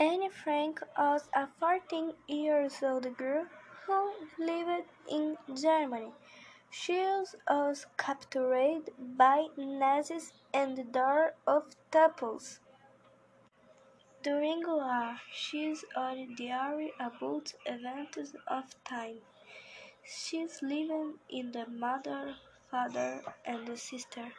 Anne Frank was a fourteen years old girl who lived in Germany. She was captured by Nazis and died of typhus. During war, she wrote diary about events of time. She's living in the mother, father, and sister.